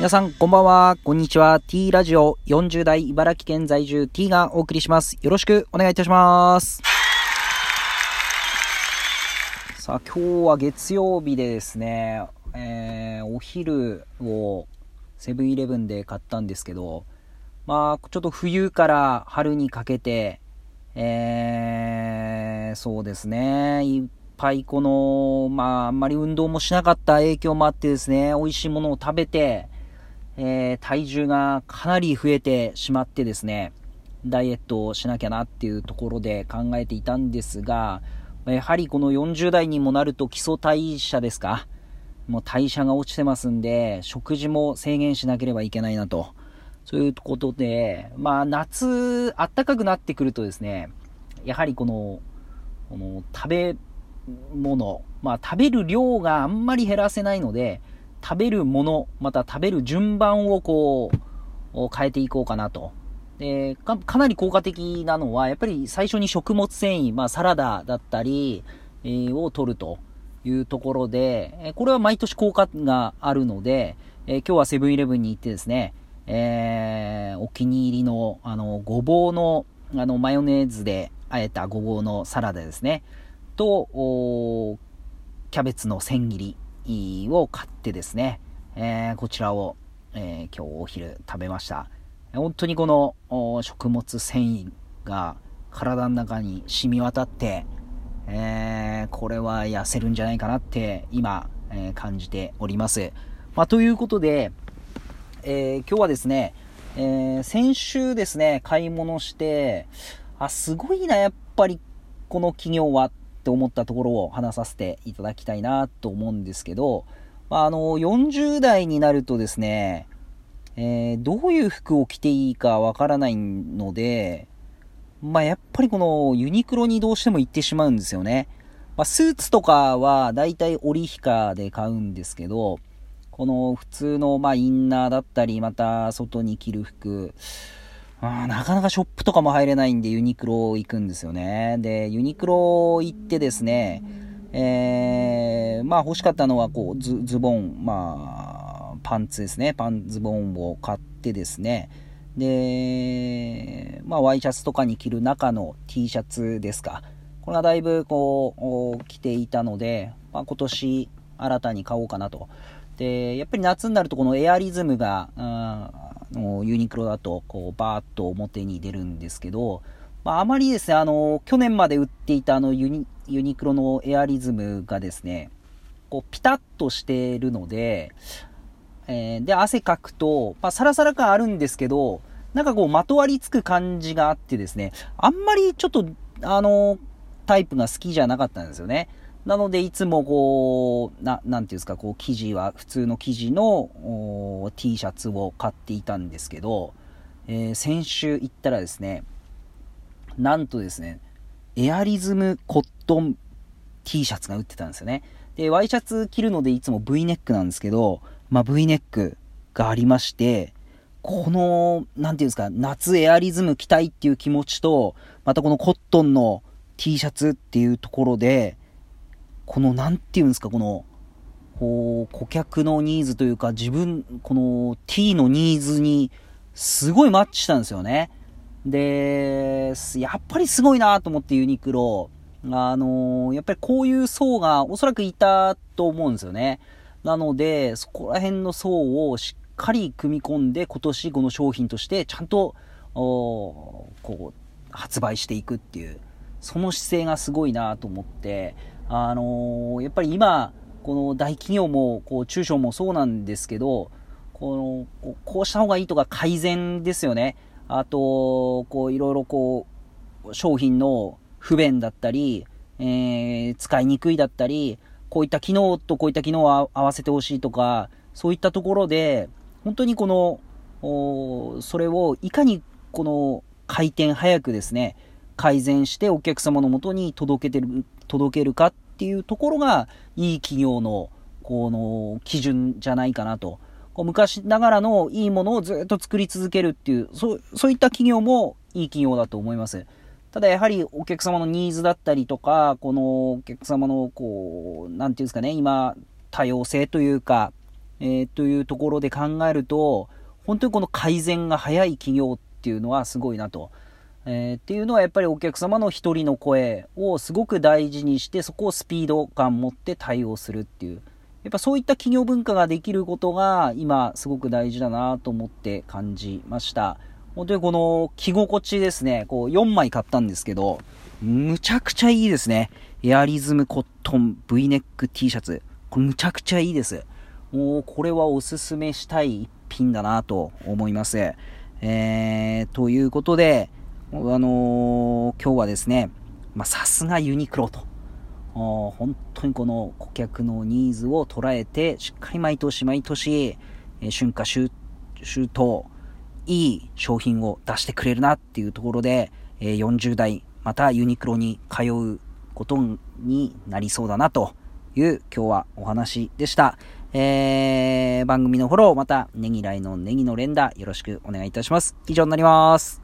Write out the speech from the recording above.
皆さん、こんばんは。こんにちは。T ラジオ40代茨城県在住 T がお送りします。よろしくお願いいたします。さあ、今日は月曜日でですね、えー、お昼をセブンイレブンで買ったんですけど、まあ、ちょっと冬から春にかけて、えー、そうですね、いっぱいこの、まあ、あんまり運動もしなかった影響もあってですね、美味しいものを食べて、えー、体重がかなり増えてしまってですね、ダイエットをしなきゃなっていうところで考えていたんですが、やはりこの40代にもなると基礎代謝ですかもう代謝が落ちてますんで、食事も制限しなければいけないなと。そういうことで、まあ夏、暖かくなってくるとですね、やはりこの、この食べ物、まあ食べる量があんまり減らせないので、食べるもの、また食べる順番をこう、変えていこうかなと。でか、かなり効果的なのは、やっぱり最初に食物繊維、まあサラダだったり、えー、を取るというところで、えこれは毎年効果があるので、えー、今日はセブンイレブンに行ってですね、えー、お気に入りの、あの、ごぼうの、あの、マヨネーズで和えたごぼうのサラダですね、と、キャベツの千切りを買ってですね、えー、こちらを、えー、今日お昼食べました。本当にこの食物繊維が体の中に染み渡って、えー、これは痩せるんじゃないかなって今、え、感じております。まあ、ということで、え、今日はですね、え先週ですね、買い物して、あ、すごいな、やっぱりこの企業はっって思ったところを話させていただきたいなと思うんですけど、まあ、あの、40代になるとですね、えー、どういう服を着ていいかわからないので、まあ、やっぱりこのユニクロにどうしても行ってしまうんですよね。まあ、スーツとかはだいたい折りヒカで買うんですけど、この普通のまインナーだったり、また外に着る服、あなかなかショップとかも入れないんでユニクロ行くんですよね。で、ユニクロ行ってですね、えー、まあ欲しかったのはこうズズボン、まあパンツですね。パンズボンを買ってですね。で、まあワイシャツとかに着る中の T シャツですか。これがだいぶこう着ていたので、まあ、今年新たに買おうかなと。で、やっぱり夏になるとこのエアリズムが、ユニクロだとこうバーッと表に出るんですけど、まあ、あまりですね、あの、去年まで売っていたあのユニユニクロのエアリズムがですね、こうピタッとしてるので、えー、で、汗かくと、まあ、サラサラ感あるんですけど、なんかこう、まとわりつく感じがあってですね、あんまりちょっと、あの、タイプが好きじゃなかったんですよね。なので、いつもこう、な、なんていうんですか、こう、生地は、普通の生地の T シャツを買っていたんですけど、えー、先週行ったらですね、なんとですね、エアリズムコットン T シャツが売ってたんですよね。で、ワイシャツ着るのでいつも V ネックなんですけど、まあ、V ネックがありまして、この、なんていうんですか、夏エアリズム着たいっていう気持ちと、またこのコットンの T シャツっていうところで、この、なんていうんですか、この、こう、顧客のニーズというか、自分、この T のニーズに、すごいマッチしたんですよね。で、やっぱりすごいなと思ってユニクロ。あの、やっぱりこういう層がおそらくいたと思うんですよね。なので、そこら辺の層をしっかり組み込んで今年この商品としてちゃんと、こう、発売していくっていう、その姿勢がすごいなと思って、あのー、やっぱり今、この大企業も、こう、中小もそうなんですけど、この、こうした方がいいとか改善ですよね。あと、こう、いろいろこう、商品の不便だったり、えー、使いにくいだったり、こういった機能とこういった機能を合わせてほしいとか、そういったところで、本当にこの、それをいかにこの回転早くですね、改善してお客様のもとに届けてる、届けるかっていうところが、いい企業の、この、基準じゃないかなと。こう昔ながらのいいものをずっと作り続けるっていう、そう、そういった企業もいい企業だと思います。ただやはりお客様のニーズだったりとか、このお客様のこう、なんていうんですかね、今、多様性というか、えー、というところで考えると、本当にこの改善が早い企業っていうのはすごいなと。えー、っていうのはやっぱりお客様の一人の声をすごく大事にしてそこをスピード感持って対応するっていう。やっぱそういった企業文化ができることが今すごく大事だなと思って感じました。本当にこの着心地ですね。こう4枚買ったんですけどむちゃくちゃいいですね。エアリズムコットン V ネック T シャツ。これむちゃくちゃいいです。もうこれはおすすめしたい一品だなと思います。えー、ということであのー、今日はですね、まさすがユニクロと、本当にこの顧客のニーズを捉えて、しっかり毎年毎年、えー、春夏秋秋冬、いい商品を出してくれるなっていうところで、えー、40代、またユニクロに通うことになりそうだなという今日はお話でした。えー、番組のフォロー、またネギライのネギの連打よろしくお願いいたします。以上になります。